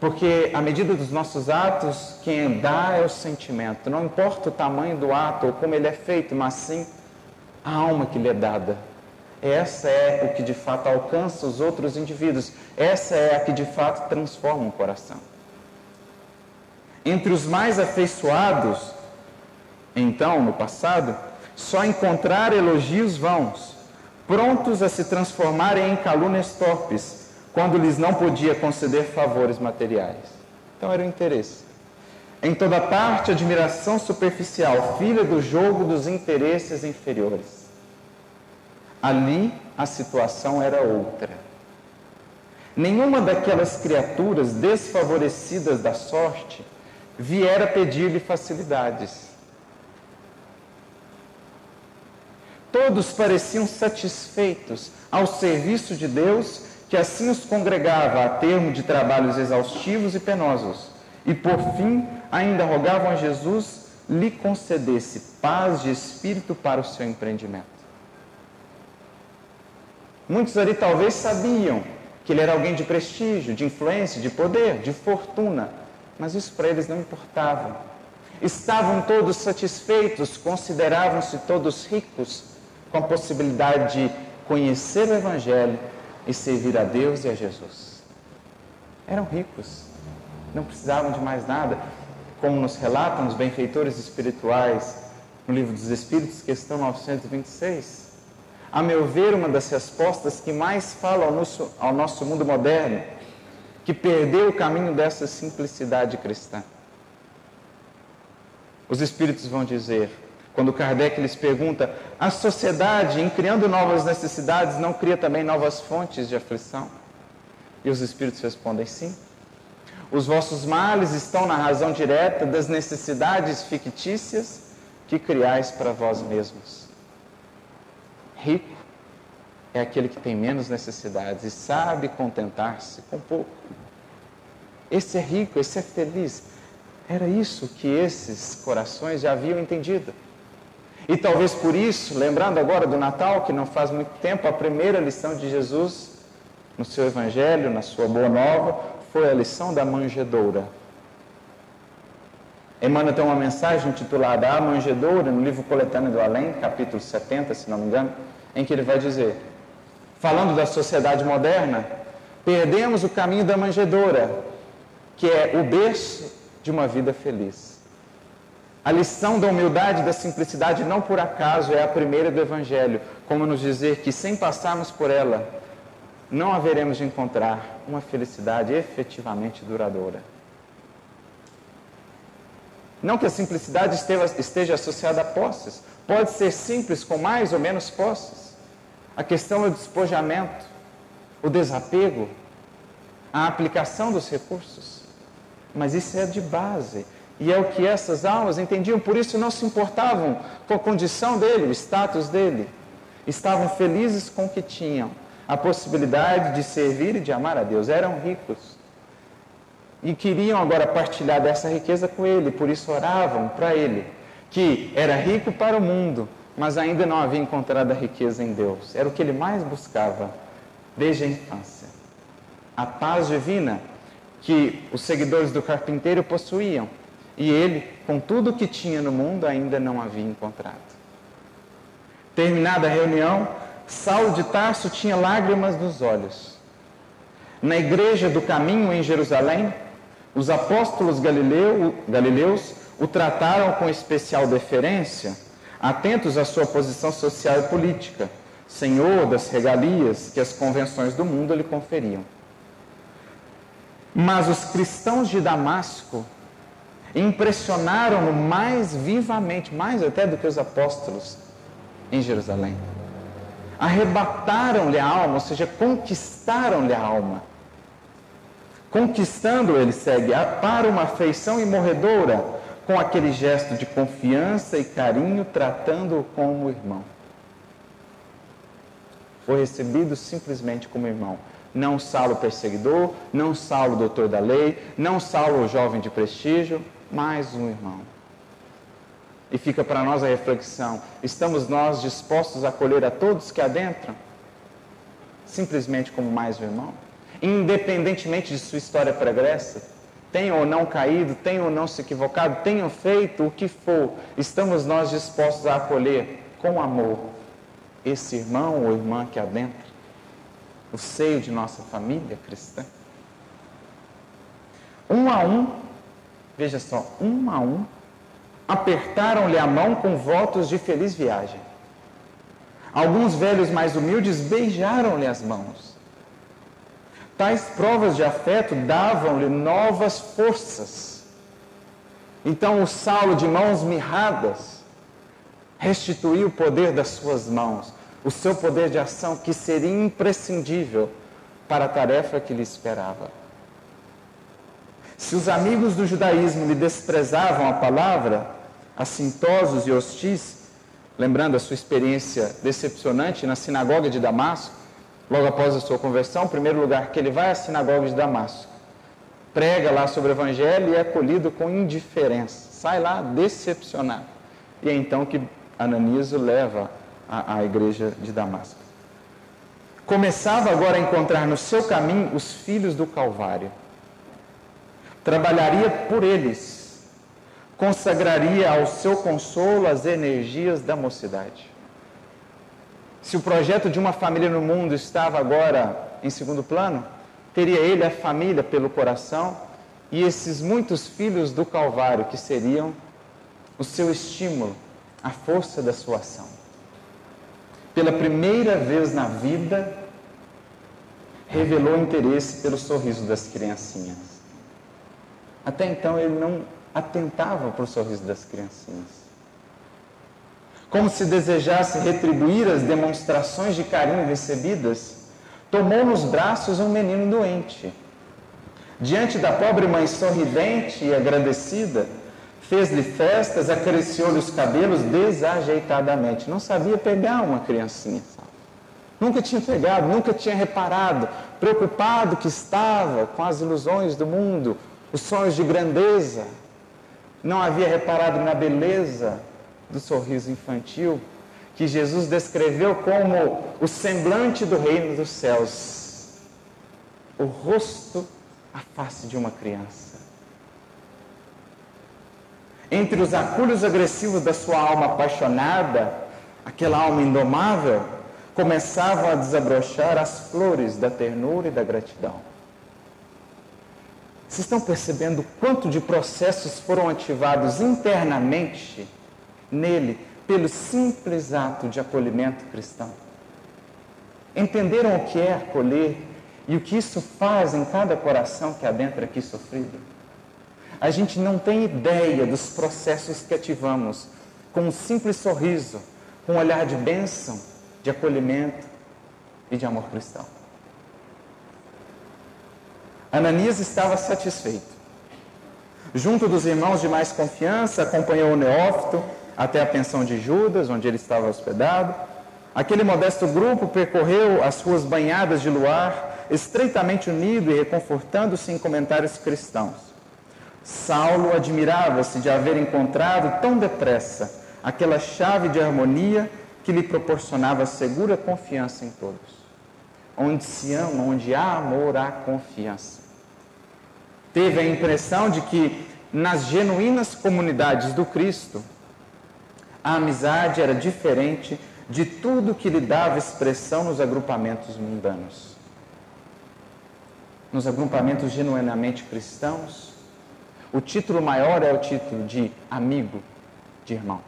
porque à medida dos nossos atos, quem dá é o sentimento. Não importa o tamanho do ato ou como ele é feito, mas sim a alma que lhe é dada. Essa é o que de fato alcança os outros indivíduos. Essa é a que de fato transforma o coração. Entre os mais afeiçoados, então, no passado, só encontrar elogios vãos, prontos a se transformarem em calúnias torpes quando lhes não podia conceder favores materiais. Então era o interesse. Em toda parte, admiração superficial, filha do jogo dos interesses inferiores. Ali a situação era outra. Nenhuma daquelas criaturas desfavorecidas da sorte viera pedir-lhe facilidades. Todos pareciam satisfeitos ao serviço de Deus que assim os congregava a termo de trabalhos exaustivos e penosos, e por fim ainda rogavam a Jesus lhe concedesse paz de espírito para o seu empreendimento. Muitos ali talvez sabiam que ele era alguém de prestígio, de influência, de poder, de fortuna, mas isso para eles não importava. Estavam todos satisfeitos, consideravam-se todos ricos com a possibilidade de conhecer o Evangelho e servir a Deus e a Jesus. Eram ricos, não precisavam de mais nada, como nos relatam os benfeitores espirituais no Livro dos Espíritos, questão 926. A meu ver, uma das respostas que mais fala ao nosso, ao nosso mundo moderno, que perdeu o caminho dessa simplicidade cristã. Os Espíritos vão dizer: quando Kardec lhes pergunta, a sociedade, em criando novas necessidades, não cria também novas fontes de aflição? E os Espíritos respondem sim. Os vossos males estão na razão direta das necessidades fictícias que criais para vós mesmos. Rico, é aquele que tem menos necessidades e sabe contentar-se com pouco. Esse é rico, esse é feliz. Era isso que esses corações já haviam entendido. E talvez por isso, lembrando agora do Natal, que não faz muito tempo, a primeira lição de Jesus no seu Evangelho, na sua Boa Nova, foi a lição da manjedoura. Emmanuel tem uma mensagem intitulada A Manjedoura, no livro Coletâneo do Além, capítulo 70, se não me engano, em que ele vai dizer: falando da sociedade moderna, perdemos o caminho da manjedoura, que é o berço de uma vida feliz. A lição da humildade e da simplicidade, não por acaso, é a primeira do Evangelho, como nos dizer que sem passarmos por ela, não haveremos de encontrar uma felicidade efetivamente duradoura. Não que a simplicidade esteja, associada a posses, pode ser simples com mais ou menos posses. A questão é o despojamento, o desapego, a aplicação dos recursos. Mas isso é de base. E é o que essas almas entendiam, por isso não se importavam com a condição dele, o status dele. Estavam felizes com o que tinham, a possibilidade de servir e de amar a Deus. Eram ricos e queriam agora partilhar dessa riqueza com ele, por isso oravam para ele, que era rico para o mundo, mas ainda não havia encontrado a riqueza em Deus. Era o que ele mais buscava desde a infância. A paz divina que os seguidores do carpinteiro possuíam e ele, com tudo o que tinha no mundo, ainda não havia encontrado. Terminada a reunião, Saulo de Tarso tinha lágrimas nos olhos. Na igreja do caminho em Jerusalém, os apóstolos galileu, galileus o trataram com especial deferência, atentos à sua posição social e política, senhor das regalias que as convenções do mundo lhe conferiam. Mas os cristãos de Damasco impressionaram-no mais vivamente, mais até do que os apóstolos em Jerusalém. Arrebataram-lhe a alma, ou seja, conquistaram-lhe a alma Conquistando, ele segue, para uma afeição imorredoura, com aquele gesto de confiança e carinho, tratando-o como irmão. Foi recebido simplesmente como irmão. Não Saulo perseguidor, não Saulo doutor da lei, não Saulo jovem de prestígio, mas um irmão. E fica para nós a reflexão: estamos nós dispostos a acolher a todos que adentram? Simplesmente como mais um irmão? independentemente de sua história pregressa, tenham ou não caído, tenham ou não se equivocado, tenham feito o que for, estamos nós dispostos a acolher com amor esse irmão ou irmã que adentra o seio de nossa família cristã. Um a um, veja só, um a um, apertaram-lhe a mão com votos de feliz viagem. Alguns velhos mais humildes beijaram-lhe as mãos. Tais provas de afeto davam-lhe novas forças. Então o Saulo, de mãos mirradas, restituiu o poder das suas mãos, o seu poder de ação que seria imprescindível para a tarefa que lhe esperava. Se os amigos do judaísmo lhe desprezavam a palavra, assintosos e hostis, lembrando a sua experiência decepcionante na sinagoga de Damasco, logo após a sua conversão, primeiro lugar que ele vai à sinagoga de Damasco, prega lá sobre o evangelho e é acolhido com indiferença, sai lá decepcionado. E é então que Ananias o leva à igreja de Damasco. Começava agora a encontrar no seu caminho os filhos do Calvário. Trabalharia por eles, consagraria ao seu consolo as energias da mocidade. Se o projeto de uma família no mundo estava agora em segundo plano, teria ele a família pelo coração e esses muitos filhos do Calvário que seriam o seu estímulo, a força da sua ação. Pela primeira vez na vida, revelou interesse pelo sorriso das criancinhas. Até então ele não atentava para o sorriso das criancinhas como se desejasse retribuir as demonstrações de carinho recebidas, tomou nos braços um menino doente. Diante da pobre mãe sorridente e agradecida, fez-lhe festas, acariciou-lhe os cabelos desajeitadamente. Não sabia pegar uma criancinha. Nunca tinha pegado, nunca tinha reparado, preocupado que estava com as ilusões do mundo, os sonhos de grandeza. Não havia reparado na beleza do sorriso infantil que Jesus descreveu como o semblante do reino dos céus, o rosto, a face de uma criança. Entre os acúlios agressivos da sua alma apaixonada, aquela alma indomável, começavam a desabrochar as flores da ternura e da gratidão. Vocês estão percebendo quanto de processos foram ativados internamente nele pelo simples ato de acolhimento cristão? Entenderam o que é acolher e o que isso faz em cada coração que adentra aqui sofrido? A gente não tem ideia dos processos que ativamos com um simples sorriso, com um olhar de bênção, de acolhimento e de amor cristão. Ananias estava satisfeito. Junto dos irmãos de mais confiança, acompanhou o neófito até a pensão de Judas, onde ele estava hospedado. Aquele modesto grupo percorreu as ruas banhadas de luar, estreitamente unido e reconfortando-se em comentários cristãos. Saulo admirava-se de haver encontrado tão depressa aquela chave de harmonia que lhe proporcionava segura confiança em todos. Onde se ama, onde há amor, há confiança teve a impressão de que nas genuínas comunidades do Cristo, a amizade era diferente de tudo que lhe dava expressão nos agrupamentos mundanos. Nos agrupamentos genuinamente cristãos, o título maior é o título de amigo, de irmão.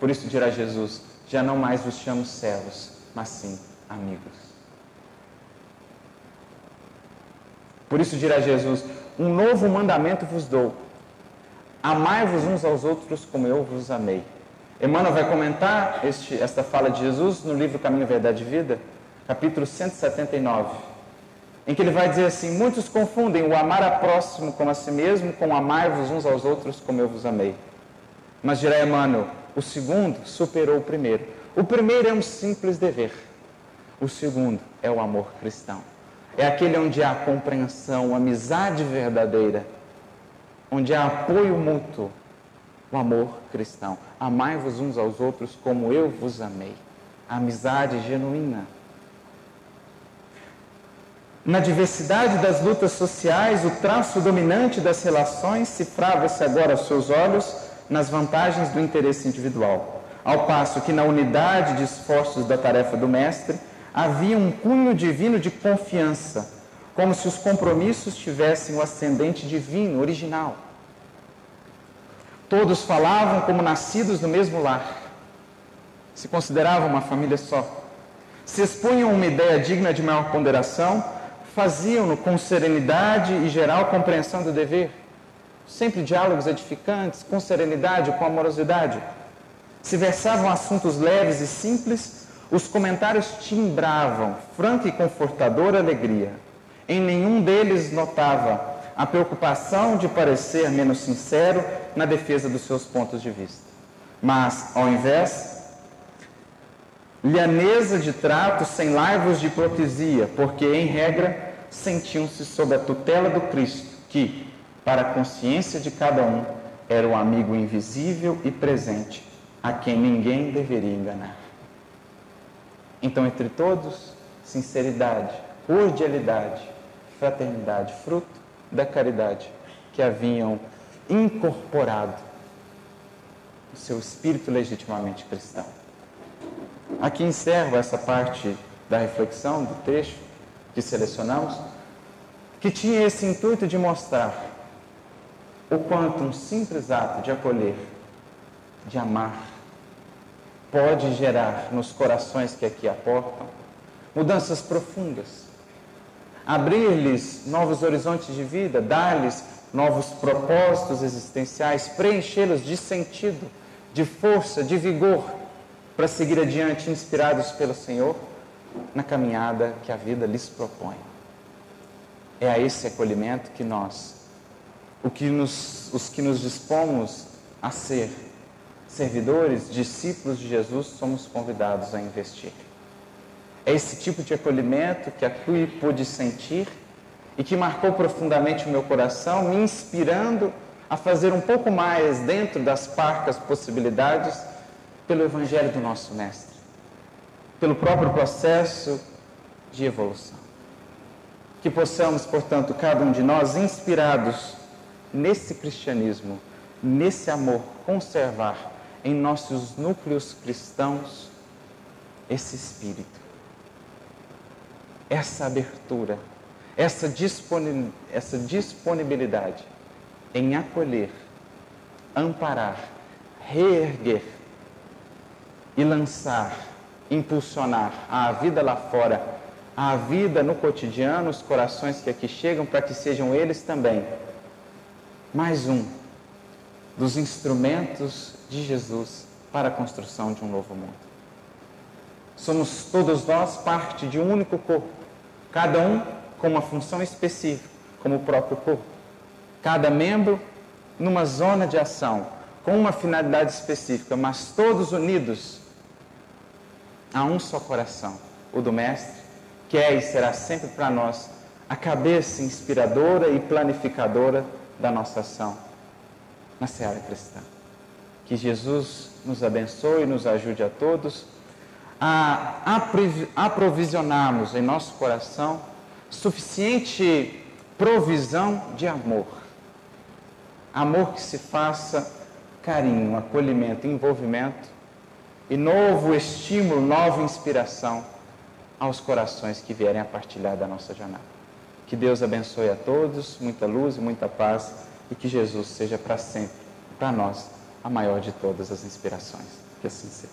Por isso dirá Jesus: já não mais vos chamo servos, mas sim amigos. Por isso dirá Jesus: um novo mandamento vos dou. Amai-vos uns aos outros como eu vos amei. Emmanuel vai comentar este, esta fala de Jesus no livro Caminho, Verdade e Vida, capítulo 179, em que ele vai dizer assim: Muitos confundem o amar a próximo como a si mesmo com amai-vos uns aos outros como eu vos amei. Mas dirá Emmanuel: o segundo superou o primeiro. O primeiro é um simples dever, o segundo é o amor cristão. É aquele onde há compreensão, amizade verdadeira, onde há apoio mútuo, o amor cristão. Amai-vos uns aos outros como eu vos amei. A amizade genuína. Na diversidade das lutas sociais, o traço dominante das relações cifrava-se agora aos seus olhos nas vantagens do interesse individual, ao passo que na unidade de esforços da tarefa do mestre, havia um cunho divino de confiança, como se os compromissos tivessem o ascendente divino, original. Todos falavam como nascidos no mesmo lar, se consideravam uma família só, se expunham uma ideia digna de maior ponderação, faziam-no com serenidade e geral compreensão do dever, sempre diálogos edificantes, com serenidade, com amorosidade. Se versavam assuntos leves e simples, os comentários timbravam franca e confortadora alegria. Em nenhum deles notava a preocupação de parecer menos sincero na defesa dos seus pontos de vista. Mas, ao invés, lhaneza de trato sem laivos de hipocrisia, porque, em regra, sentiam-se sob a tutela do Cristo, que, para a consciência de cada um, era o amigo invisível e presente, a quem ninguém deveria enganar. Então, entre todos, sinceridade, cordialidade, fraternidade, fruto da caridade que haviam incorporado o seu espírito legitimamente cristão. Aqui encerro essa parte da reflexão do texto que selecionamos, que tinha esse intuito de mostrar o quanto um simples ato de acolher, de amar, pode gerar nos corações que aqui aportam mudanças profundas, abrir-lhes novos horizontes de vida, dar-lhes novos propósitos existenciais, preenchê-los de sentido, de força, de vigor, para seguir adiante inspirados pelo Senhor na caminhada que a vida lhes propõe. É a esse acolhimento que nós, que nos, os que nos dispomos a ser, servidores, discípulos de Jesus, somos convidados a investir. É esse tipo de acolhimento que aqui pude sentir e que marcou profundamente o meu coração, me inspirando a fazer um pouco mais dentro das parcas possibilidades pelo Evangelho do nosso Mestre, pelo próprio processo de evolução. Que possamos, portanto, cada um de nós, inspirados nesse cristianismo, nesse amor, conservar em nossos núcleos cristãos esse espírito, essa abertura, essa disponibilidade em acolher, amparar, reerguer e lançar, impulsionar a vida lá fora, a vida no cotidiano, os corações que aqui chegam, para que sejam eles também mais um dos instrumentos de Jesus para a construção de um novo mundo. Somos todos nós parte de um único corpo, cada um com uma função específica, como o próprio corpo. Cada membro numa zona de ação, com uma finalidade específica, mas todos unidos a um só coração, o do Mestre, que é e será sempre para nós a cabeça inspiradora e planificadora da nossa ação na seara cristã. Que Jesus nos abençoe e nos ajude a todos a aprovisionarmos em nosso coração suficiente provisão de amor. Amor que se faça carinho, acolhimento, envolvimento e novo estímulo, nova inspiração aos corações que vierem a partilhar da nossa jornada. Que Deus abençoe a todos, muita luz e muita paz e que Jesus seja para sempre, para nós, a maior de todas as inspirações. Que assim seja.